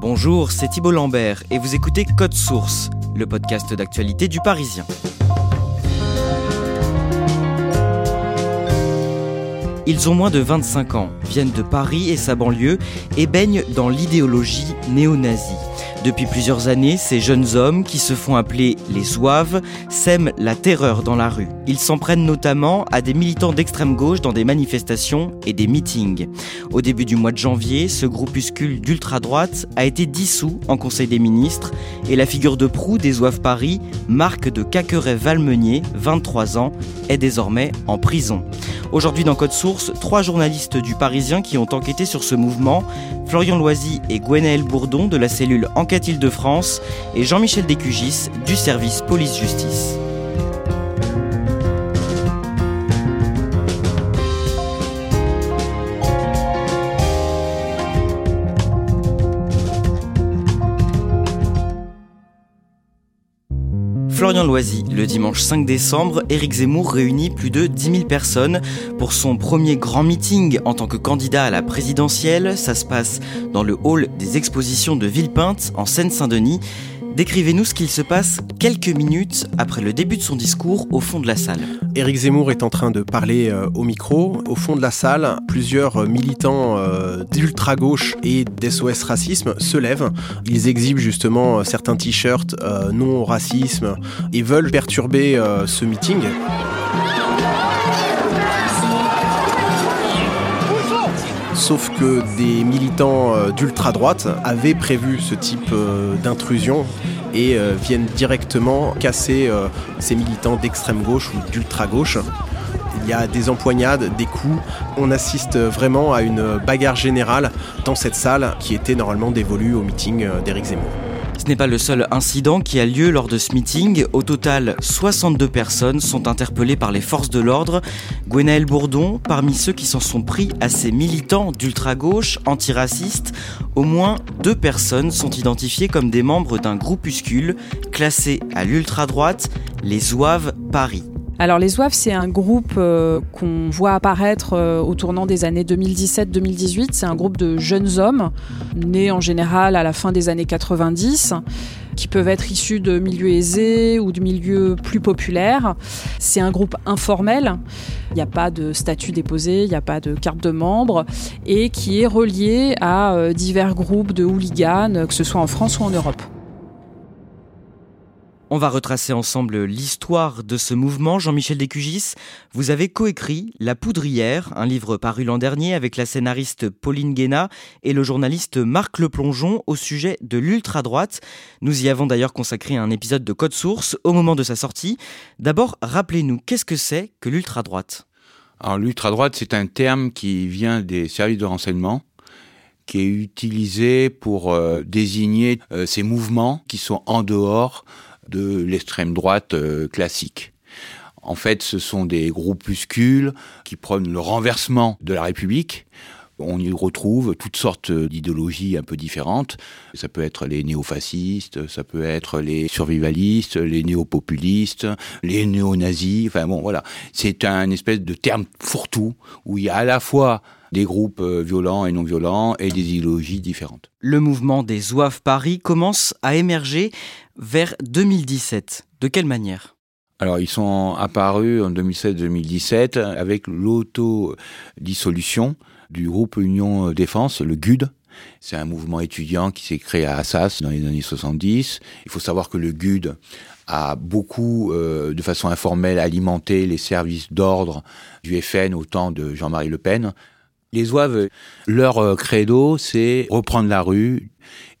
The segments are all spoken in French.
Bonjour, c'est Thibault Lambert et vous écoutez Code Source, le podcast d'actualité du Parisien. Ils ont moins de 25 ans, viennent de Paris et sa banlieue et baignent dans l'idéologie néo-nazie. Depuis plusieurs années, ces jeunes hommes, qui se font appeler les zouaves, sèment la terreur dans la rue. Ils s'en prennent notamment à des militants d'extrême gauche dans des manifestations et des meetings. Au début du mois de janvier, ce groupuscule d'ultra-droite a été dissous en Conseil des ministres et la figure de proue des zouaves Paris, Marc de Caqueret-Valmenier, 23 ans, est désormais en prison. Aujourd'hui dans Code Source, trois journalistes du Parisien qui ont enquêté sur ce mouvement, Florian Loisy et Gwenaël Bourdon de la cellule Île-de-France et Jean-Michel Descugis du service police-justice. Florian Loisy, le dimanche 5 décembre, Éric Zemmour réunit plus de 10 000 personnes pour son premier grand meeting en tant que candidat à la présidentielle. Ça se passe dans le hall des expositions de Villepinte, en Seine-Saint-Denis. Décrivez-nous ce qu'il se passe quelques minutes après le début de son discours au fond de la salle. Éric Zemmour est en train de parler euh, au micro. Au fond de la salle, plusieurs militants euh, d'ultra-gauche et d'SOS Racisme se lèvent. Ils exhibent justement euh, certains t-shirts non au racisme et veulent perturber ce meeting. Sauf que des militants euh, d'ultra-droite avaient prévu ce type euh, d'intrusion et euh, viennent directement casser ces militants d'extrême gauche ou d'ultra-gauche. Il y a des empoignades, des coups. On assiste vraiment à une bagarre générale dans cette salle qui était normalement dévolue au meeting d'Éric Zemmour. Ce n'est pas le seul incident qui a lieu lors de ce meeting. Au total, 62 personnes sont interpellées par les forces de l'ordre. Gwenaël Bourdon, parmi ceux qui s'en sont pris à ces militants d'ultra-gauche antiracistes, au moins deux personnes sont identifiées comme des membres d'un groupuscule classé à l'ultra-droite, les Zouaves Paris. Alors les Zouaves, c'est un groupe euh, qu'on voit apparaître euh, au tournant des années 2017-2018. C'est un groupe de jeunes hommes, nés en général à la fin des années 90 qui peuvent être issus de milieux aisés ou de milieux plus populaires. C'est un groupe informel, il n'y a pas de statut déposé, il n'y a pas de carte de membre, et qui est relié à euh, divers groupes de hooligans, que ce soit en France ou en Europe. On va retracer ensemble l'histoire de ce mouvement. Jean-Michel Descugis, vous avez coécrit La Poudrière, un livre paru l'an dernier avec la scénariste Pauline Guéna et le journaliste Marc Leplongeon au sujet de l'ultra-droite. Nous y avons d'ailleurs consacré un épisode de Code Source au moment de sa sortie. D'abord, rappelez-nous, qu'est-ce que c'est que l'ultra-droite? L'ultra-droite, c'est un terme qui vient des services de renseignement qui est utilisé pour euh, désigner euh, ces mouvements qui sont en dehors de l'extrême droite euh, classique. En fait, ce sont des groupuscules qui prennent le renversement de la République. On y retrouve toutes sortes d'idéologies un peu différentes. Ça peut être les néofascistes, ça peut être les survivalistes, les néopopulistes, les néo-nazis. Enfin bon, voilà. C'est un espèce de terme fourre-tout où il y a à la fois des groupes euh, violents et non violents et des idéologies différentes. Le mouvement des Zouaves Paris commence à émerger vers 2017. De quelle manière? Alors, ils sont apparus en 2016-2017 avec l'autodissolution du groupe Union Défense, le GUD. C'est un mouvement étudiant qui s'est créé à Assas dans les années 70. Il faut savoir que le GUD a beaucoup, euh, de façon informelle, alimenté les services d'ordre du FN au temps de Jean-Marie Le Pen. Les zouaves, leur euh, credo, c'est reprendre la rue.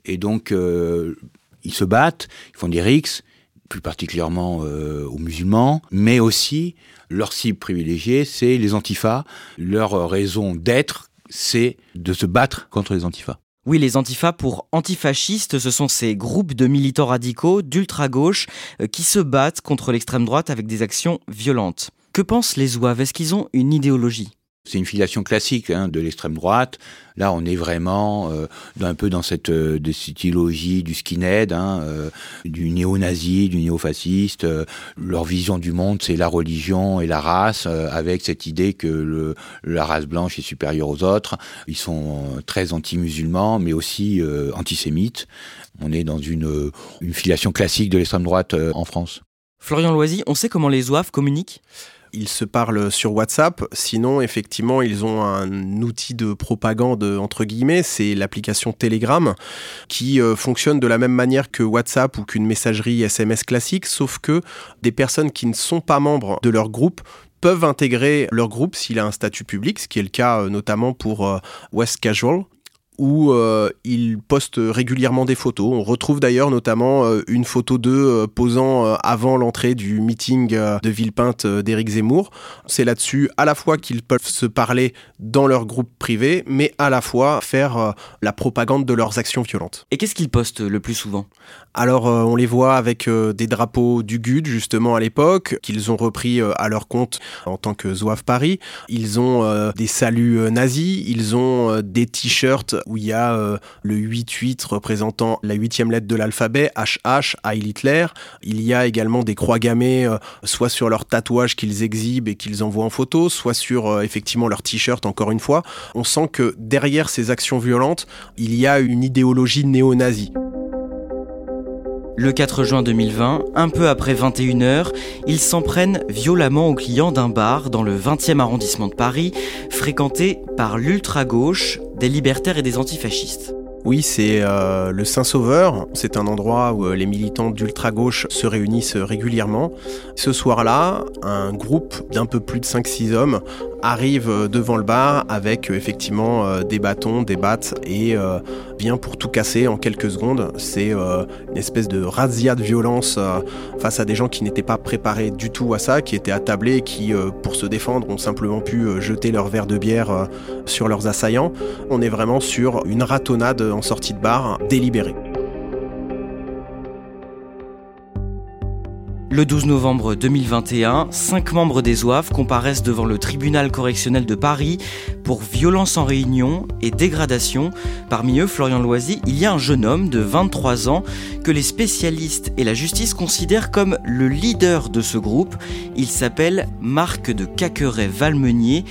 Et donc, euh, ils se battent, ils font des rixes, plus particulièrement euh, aux musulmans, mais aussi leur cible privilégiée, c'est les antifas. Leur raison d'être, c'est de se battre contre les antifas. Oui, les antifas pour antifascistes, ce sont ces groupes de militants radicaux d'ultra-gauche euh, qui se battent contre l'extrême droite avec des actions violentes. Que pensent les zouaves? Est-ce qu'ils ont une idéologie? C'est une filiation classique hein, de l'extrême droite. Là, on est vraiment euh, un peu dans cette, euh, idéologie du skinhead, hein, euh, du néo-nazi, du néo-fasciste. leur vision du monde, c'est la religion et la race, avec cette idée que la race blanche est supérieure aux autres. Ils sont très anti-musulmans, mais aussi antisémites. On est dans une, une filiation classique de l'extrême droite en France. Florian Loisy, on sait comment les zouaves communiquent? Ils se parlent sur WhatsApp. Sinon, effectivement, ils ont un outil de propagande, entre guillemets, c'est l'application Telegram, qui euh, fonctionne de la même manière que WhatsApp ou qu'une messagerie SMS classique, sauf que des personnes qui ne sont pas membres de leur groupe peuvent intégrer leur groupe s'il a un statut public, ce qui est le cas euh, notamment pour euh, West Casual, où euh, il poste régulièrement des photos. On retrouve d'ailleurs notamment euh, une photo d'eux euh, posant avant l'entrée du meeting de Villepinte d'Éric Zemmour. C'est là-dessus à la fois qu'ils peuvent se parler dans leur groupe privé, mais à la fois faire la propagande de leurs actions violentes. Et qu'est-ce qu'ils postent le plus souvent? Alors on les voit avec des drapeaux du GUD justement à l'époque, qu'ils ont repris à leur compte en tant que Zouave Paris. Ils ont des saluts nazis, ils ont des t-shirts où il y a euh, le 8-8 représentant la huitième lettre de l'alphabet, HH, Heil Hitler. Il y a également des croix gammées, euh, soit sur leurs tatouages qu'ils exhibent et qu'ils envoient en photo, soit sur euh, effectivement leur t-shirt, encore une fois. On sent que derrière ces actions violentes, il y a une idéologie néo-nazie. Le 4 juin 2020, un peu après 21h, ils s'en prennent violemment aux clients d'un bar dans le 20e arrondissement de Paris, fréquenté par l'ultra-gauche, des libertaires et des antifascistes. Oui, c'est euh, le Saint-Sauveur. C'est un endroit où euh, les militants d'ultra-gauche se réunissent régulièrement. Ce soir-là, un groupe d'un peu plus de 5-6 hommes arrive euh, devant le bar avec effectivement des bâtons, des battes et vient pour tout casser en quelques secondes. C'est une espèce de razzia de violence face à des gens qui n'étaient pas préparés du tout à ça, qui étaient attablés qui, pour se défendre, ont simplement pu jeter leur verre de bière sur leurs assaillants. On est vraiment sur une ratonnade en sortie de bar délibérée. Le 12 novembre 2021, cinq membres des OAF comparaissent devant le tribunal correctionnel de Paris pour violence en réunion et dégradation. Parmi eux, Florian Loisy, il y a un jeune homme de 23 ans que les spécialistes et la justice considèrent comme le leader de ce groupe. Il s'appelle Marc de Caqueret-Valmenier.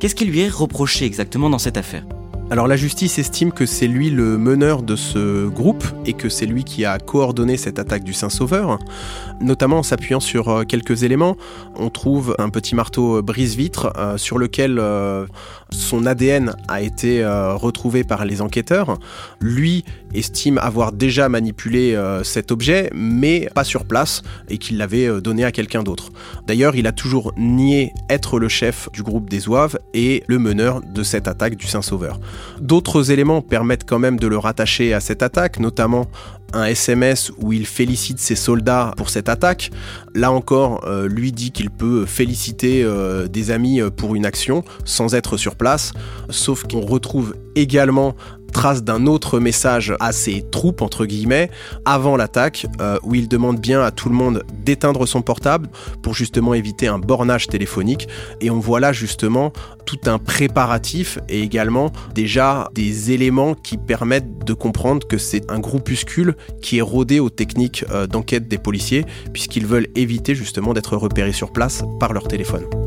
Qu'est-ce qui lui est reproché exactement dans cette affaire? Alors la justice estime que c'est lui le meneur de ce groupe et que c'est lui qui a coordonné cette attaque du Saint-Sauveur, notamment en s'appuyant sur euh, quelques éléments. On trouve un petit marteau euh, brise-vitre euh, sur lequel son ADN a été retrouvé par les enquêteurs. Lui estime avoir déjà manipulé cet objet, mais pas sur place, et qu'il l'avait donné à quelqu'un d'autre. D'ailleurs, il a toujours nié être le chef du groupe des Zouaves et le meneur de cette attaque du Saint-Sauveur. D'autres éléments permettent quand même de le rattacher à cette attaque, notamment un SMS où il félicite ses soldats pour cette attaque. Là encore, euh, lui dit qu'il peut féliciter euh, des amis euh, pour une action sans être sur place, sauf qu'on retrouve également trace d'un autre message à ses troupes, entre guillemets, avant l'attaque, euh, où il demande bien à tout le monde d'éteindre son portable pour justement éviter un bornage téléphonique. Et on voit là justement tout un préparatif et également déjà des éléments qui permettent de comprendre que c'est un groupuscule qui est rodé aux techniques euh, d'enquête des policiers, puisqu'ils veulent éviter justement d'être repérés sur place par leur téléphone.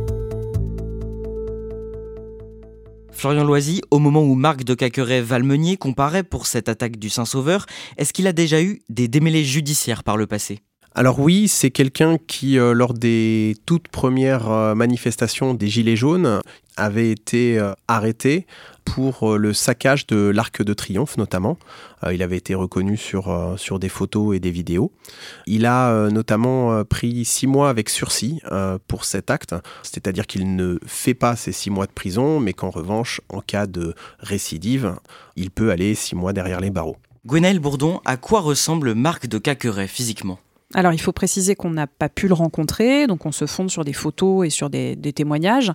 Florian Loisy, au moment où Marc de Caqueret-Valmenier comparaît pour cette attaque du Saint-Sauveur, est-ce qu'il a déjà eu des démêlés judiciaires par le passé? Alors oui, c'est quelqu'un qui, euh, lors des toutes premières euh, manifestations des Gilets jaunes, avait été euh, arrêté pour le saccage de l'Arc de Triomphe notamment. il avait été reconnu sur, sur des photos et des vidéos. Il a notamment pris six mois avec sursis pour cet acte, c'est-à-dire qu'il ne fait pas ces six mois de prison, mais qu'en revanche, en cas de récidive, il peut aller six mois derrière les barreaux. Gwenaël Bourdon, à quoi ressemble Marc de Caqueret physiquement? Alors il faut préciser qu'on n'a pas pu le rencontrer, donc on se fonde sur des photos et sur des, témoignages.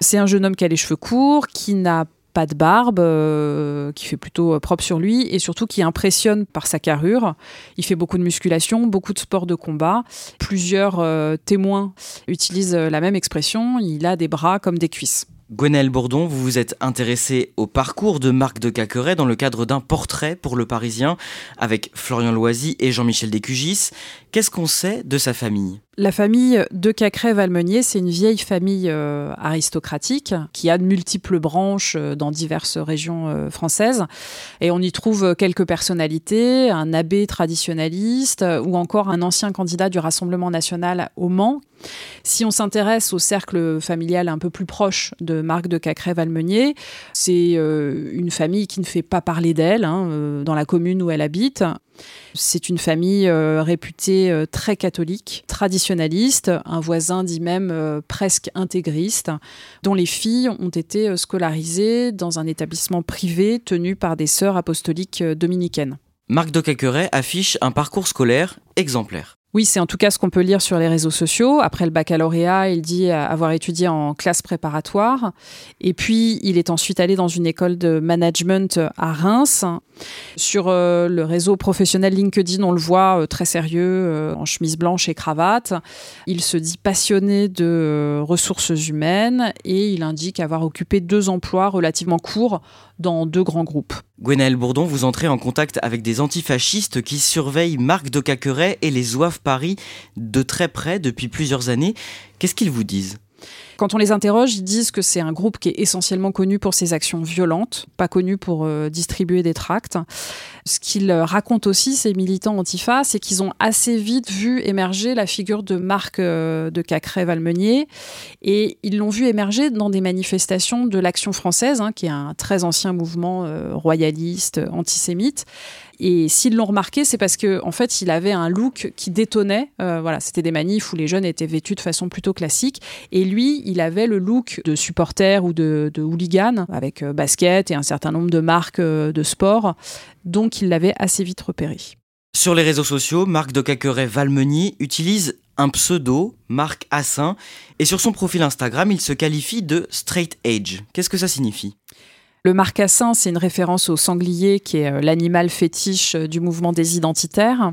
C'est un jeune homme qui a les cheveux courts, qui n'a pas de barbe, euh, qui fait plutôt euh, propre sur lui et surtout qui impressionne par sa carrure. Il fait beaucoup de musculation, beaucoup de sport de combat. Plusieurs euh, témoins utilisent la même expression, il a des bras comme des cuisses. Gwenaël Bourdon, vous vous êtes intéressé au parcours de Marc de Caqueret dans le cadre d'un portrait pour Le Parisien avec Florian Loisy et Jean-Michel Descugis. Qu'est-ce qu'on sait de sa famille? La famille de Cacré-Valmenier, c'est une vieille famille euh, aristocratique qui a de multiples branches euh, dans diverses régions euh, françaises. Et on y trouve quelques personnalités, un abbé traditionnaliste ou encore un ancien candidat du Rassemblement national au Mans. Si on s'intéresse au cercle familial un peu plus proche de Marc de Cacré-Valmenier, c'est une famille qui ne fait pas parler d'elle hein, dans la commune où elle habite. C'est une famille euh, réputée euh, très catholique, traditionnaliste, un voisin dit même euh, presque intégriste, dont les filles ont été scolarisées dans un établissement privé tenu par des sœurs apostoliques dominicaines. Marc de affiche un parcours scolaire exemplaire. Oui, c'est en tout cas ce qu'on peut lire sur les réseaux sociaux. Après le baccalauréat, il dit avoir étudié en classe préparatoire. Et puis, il est ensuite allé dans une école de management à Reims. Sur euh, le réseau professionnel LinkedIn, on le voit euh, très sérieux, euh, en chemise blanche et cravate. Il se dit passionné de ressources humaines et il indique avoir occupé deux emplois relativement courts dans deux grands groupes. Gwenaël Bourdon, vous entrez en contact avec des antifascistes qui surveillent Marc de Caqueret et les Zouaves Paris de très près depuis plusieurs années. Qu'est-ce qu'ils vous disent? Quand on les interroge, ils disent que c'est un groupe qui est essentiellement connu pour ses actions violentes, pas connu pour euh, distribuer des tracts. Ce qu'ils racontent aussi, ces militants antifa, c'est qu'ils ont assez vite vu émerger la figure de Marc euh, de Cacré-Valmenier et ils l'ont vu émerger dans des manifestations de l'Action française, hein, qui est un très ancien mouvement euh, royaliste, antisémite. Et s'ils l'ont remarqué, c'est parce que en fait, il avait un look qui détonnait. Euh, voilà, c'était des manifs où les jeunes étaient vêtus de façon plutôt classique, et lui, il avait le look de supporter ou de, hooligan avec euh, basket et un certain nombre de marques euh, de sport. Donc, il l'avait assez vite repéré. Sur les réseaux sociaux, Marc de Caqueret Valmeny utilise un pseudo, Marc Assin, et sur son profil Instagram, il se qualifie de straight age. Qu'est-ce que ça signifie? Le marcassin, c'est une référence au sanglier qui est euh, l'animal fétiche euh, du mouvement des identitaires.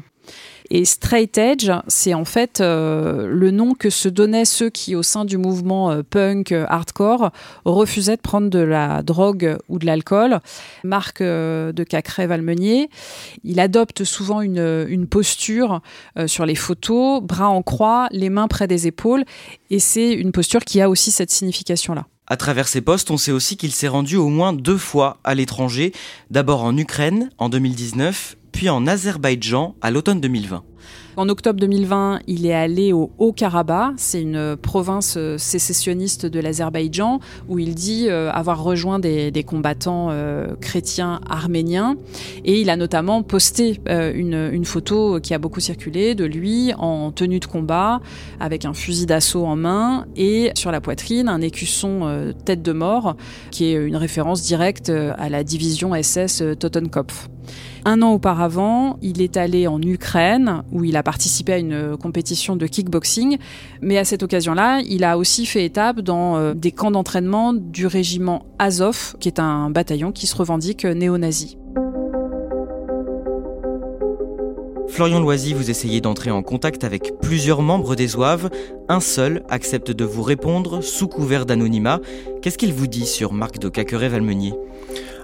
Et straight edge, c'est en fait euh, le nom que se donnaient ceux qui, au sein du mouvement punk hardcore, refusaient de prendre de la drogue ou de l'alcool. Marc de Cacré-Valmenier, il adopte souvent une, une posture sur les photos, bras en croix, les mains près des épaules, et c'est une posture qui a aussi cette signification-là. À travers ses postes, on sait aussi qu'il s'est rendu au moins deux fois à l'étranger, d'abord en Ukraine en 2019, puis en Azerbaïdjan à l'automne 2020. En octobre 2020, il est allé au Haut-Karabakh, c'est une province euh, sécessionniste de l'Azerbaïdjan, où il dit euh, avoir rejoint des, combattants euh, chrétiens arméniens. Et il a notamment posté une, photo qui a beaucoup circulé de lui en tenue de combat, avec un fusil d'assaut en main, et sur la poitrine, un écusson tête de mort, qui est une référence directe à la division SS Totenkopf. Un an auparavant, il est allé en Ukraine où il a participé à une compétition de kickboxing, mais à cette occasion-là, il a aussi fait étape dans euh, des camps d'entraînement du régiment Azov, qui est un bataillon qui se revendique néo-nazi. Florian Loisy, vous essayez d'entrer en contact avec plusieurs membres des Zouaves. Un seul accepte de vous répondre sous couvert d'anonymat. Qu'est-ce qu'il vous dit sur Marc de Caqueret-Valmenier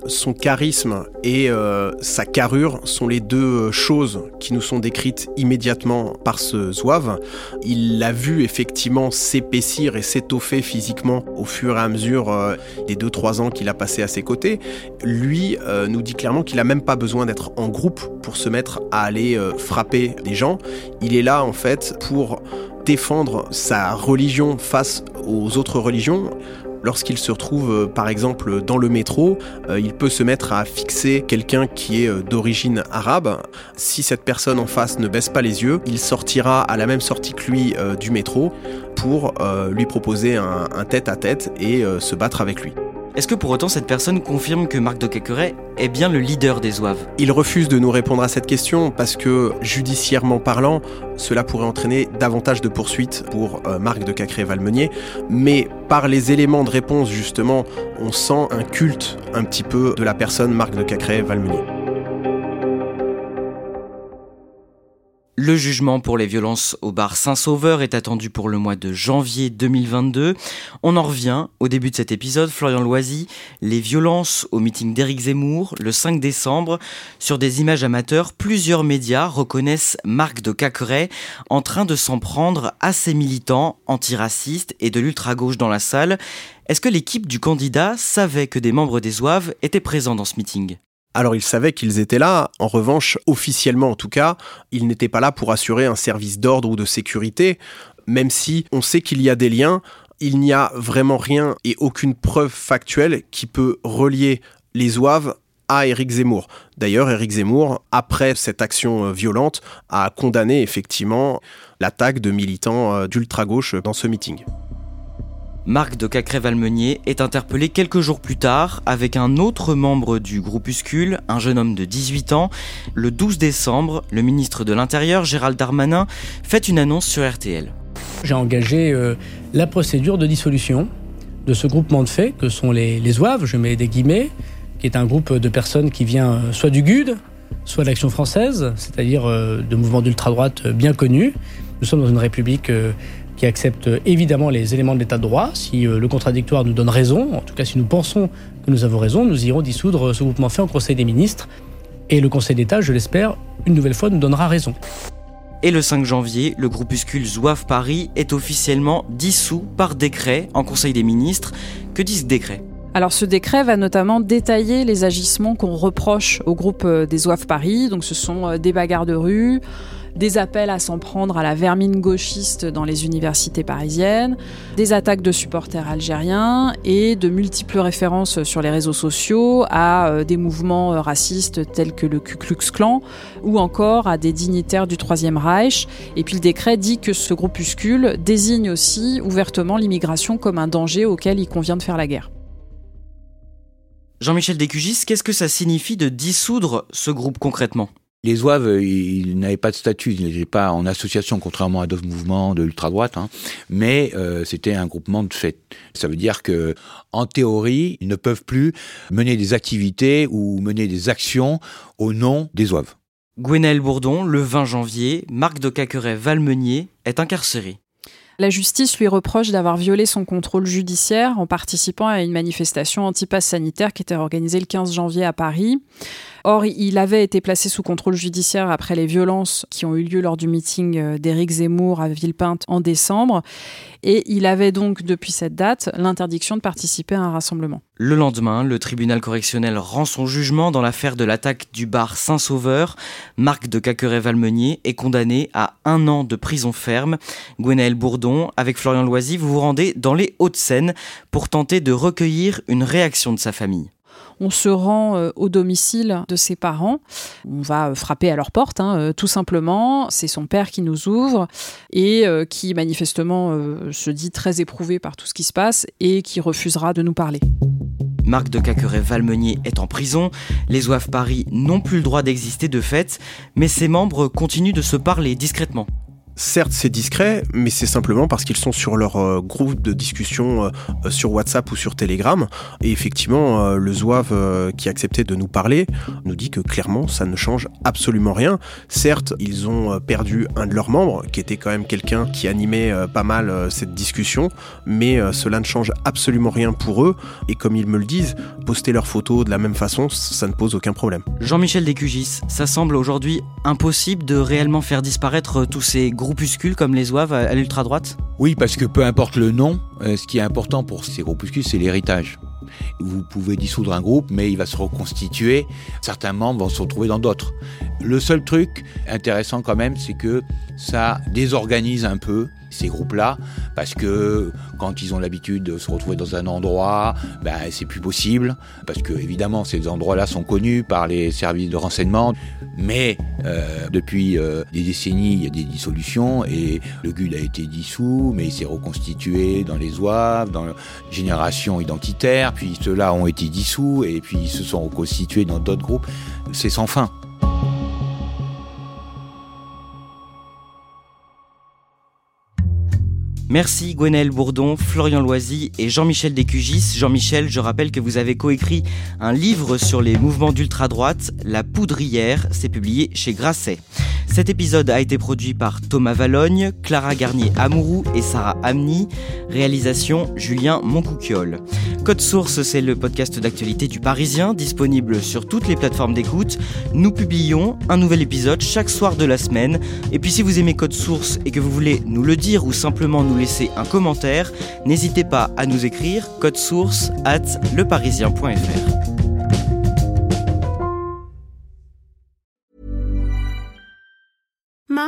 Son charisme et euh, sa carrure sont les deux choses qui nous sont décrites immédiatement par ce zouave. Il l'a vu effectivement s'épaissir et s'étoffer physiquement au fur et à mesure euh, des 2-3 ans qu'il a passé à ses côtés. Lui euh, nous dit clairement qu'il n'a même pas besoin d'être en groupe pour se mettre à aller frapper des gens. Il est là en fait pour défendre sa religion face aux autres religions. Lorsqu'il se retrouve euh, par exemple dans le métro, euh, il peut se mettre à fixer quelqu'un qui est euh, d'origine arabe. Si cette personne en face ne baisse pas les yeux, il sortira à la même sortie que lui du métro pour lui proposer un tête à tête et se battre avec lui. Est-ce que pour autant cette personne confirme que Marc de Caqueret est bien le leader des Zouaves Il refuse de nous répondre à cette question parce que, judiciairement parlant, cela pourrait entraîner davantage de poursuites pour euh, Marc de Cacré-Valmenier. Mais par les éléments de réponse, justement, on sent un culte un petit peu de la personne Marc de Cacré-Valmenier. Le jugement pour les violences au bar Saint-Sauveur est attendu pour le mois de janvier 2022. On en revient au début de cet épisode, Florian Loisy, les violences au meeting d'Éric Zemmour le 5 décembre. Sur des images amateurs, plusieurs médias reconnaissent Marc de Caqueret en train de s'en prendre à ses militants antiracistes et de l'ultra-gauche dans la salle. Est-ce que l'équipe du candidat savait que des membres des Zouaves étaient présents dans ce meeting? Alors ils savaient qu'ils étaient là, en revanche, officiellement en tout cas, ils n'étaient pas là pour assurer un service d'ordre ou de sécurité, même si on sait qu'il y a des liens, il n'y a vraiment rien et aucune preuve factuelle qui peut relier les ouaves à Éric Zemmour. D'ailleurs, Éric Zemmour, après cette action euh, violente, a condamné effectivement l'attaque de militants euh, d'ultra-gauche dans ce meeting. Marc de Cacré-Valmenier est interpellé quelques jours plus tard avec un autre membre du groupuscule, un jeune homme de 18 ans. Le 12 décembre, le ministre de l'Intérieur, Gérald Darmanin, fait une annonce sur RTL. J'ai engagé euh, la procédure de dissolution de ce groupement de faits que sont les, les je mets des guillemets, qui est un groupe de personnes qui vient euh, soit du GUD, soit de l'Action française, c'est-à-dire euh, de mouvements d'ultra-droite bien connus. Nous sommes dans une république qui accepte évidemment les éléments de l'état de droit. Si euh, le contradictoire nous donne raison, en tout cas si nous pensons que nous avons raison, nous irons dissoudre ce groupement fait en Conseil des ministres. Et le Conseil d'État, je l'espère, une nouvelle fois nous donnera raison. Et le 5 janvier, le groupuscule Zouave Paris est officiellement dissous par décret en Conseil des ministres. Que dit ce décret? Alors ce décret va notamment détailler les agissements qu'on reproche au groupe euh, des Zouaves Paris. Donc ce sont euh, des bagarres de rue, des appels à s'en prendre à la vermine gauchiste dans les universités parisiennes, des attaques de supporters algériens et de multiples références sur les réseaux sociaux à euh, des mouvements euh, racistes tels que le Ku Klux Klan ou encore à des dignitaires du Troisième Reich. Et puis le décret dit que ce groupuscule désigne aussi ouvertement l'immigration comme un danger auquel il convient de faire la guerre. Jean-Michel Décugis, qu'est-ce que ça signifie de dissoudre ce groupe concrètement? Les Zouaves, ils n'avaient pas de statut, ils n'étaient pas en association, contrairement à d'autres mouvements de l'ultra-droite, hein. mais euh, c'était un groupement de fait. Ça veut dire que, en théorie, ils ne peuvent plus mener des activités ou mener des actions au nom des Zouaves. Gwenaël Bourdon, le 20 janvier, Marc de Caqueret-Valmenier est incarcéré. La justice lui reproche d'avoir violé son contrôle judiciaire en participant à une manifestation anti-pass sanitaire qui était organisée le 15 janvier à Paris. Or, il avait été placé sous contrôle judiciaire après les violences qui ont eu lieu lors du meeting euh, d'Éric Zemmour à Villepinte en décembre. Et il avait donc, depuis cette date, l'interdiction de participer à un rassemblement. Le lendemain, le tribunal correctionnel rend son jugement dans l'affaire de l'attaque du bar Saint-Sauveur. Marc de Caqueret-Valmenier est condamné à un an de prison ferme. Gwenaël Bourdon, avec Florian Loisy, vous vous rendez dans les Hauts-de-Seine pour tenter de recueillir une réaction de sa famille on se rend euh, au domicile de ses parents. On va euh, frapper à leur porte, hein, euh, tout simplement. C'est son père qui nous ouvre et qui manifestement se dit très éprouvé par tout ce qui se passe et qui refusera de nous parler. Marc de Caqueret-Valmenier est en prison. Les OAF Paris n'ont plus le droit d'exister de fait, mais ses membres continuent de se parler discrètement. Certes, c'est discret, mais c'est simplement parce qu'ils sont sur leur euh, groupe de discussion euh, sur WhatsApp ou sur Telegram. Et effectivement, euh, le Zouave qui a accepté de nous parler nous dit que clairement, ça ne change absolument rien. Certes, ils ont perdu un de leurs membres, qui était quand même quelqu'un qui animait pas mal cette discussion, mais cela ne change absolument rien pour eux. Et comme ils me le disent, poster leurs photos de la même façon, ça ne pose aucun problème. Jean-Michel Descugis, ça semble aujourd'hui impossible de réellement faire disparaître tous ces groupes comme les Zouaves à l'ultra-droite? Oui, parce que peu importe le nom, euh, ce qui est important pour ces groupuscules, c'est l'héritage. Vous pouvez dissoudre un groupe, mais il va se reconstituer. Certains membres vont se retrouver dans d'autres. Le seul truc intéressant quand même, c'est que ça désorganise un peu ces groupes-là, parce que quand ils ont l'habitude de se retrouver dans un endroit, ben, c'est plus possible, parce que évidemment ces endroits-là sont connus par les services de renseignement, mais euh, depuis euh, des décennies, il y a des dissolutions, et le GUD a été dissous, mais il s'est reconstitué dans les OAV, dans la génération identitaire, puis ceux-là ont été dissous, et puis ils se sont reconstitués dans d'autres groupes. C'est sans fin. Merci Gwenaël Bourdon, Florian Loisy et Jean-Michel Descugis. Jean-Michel, je rappelle que vous avez coécrit un livre sur les mouvements d'ultra-droite, La Poudrière, c'est publié chez Grasset. Cet épisode a été produit par Thomas Valogne, Clara Garnier-Amouroux et Sarah Amni. Réalisation Julien Moncouquiole. Code Source, c'est le podcast d'actualité du Parisien, disponible sur toutes les plateformes d'écoute. Nous publions un nouvel épisode chaque soir de la semaine. Et puis si vous aimez Code Source et que vous voulez nous le dire ou simplement laisser un commentaire, n'hésitez pas à nous écrire code source at leparisien.fr.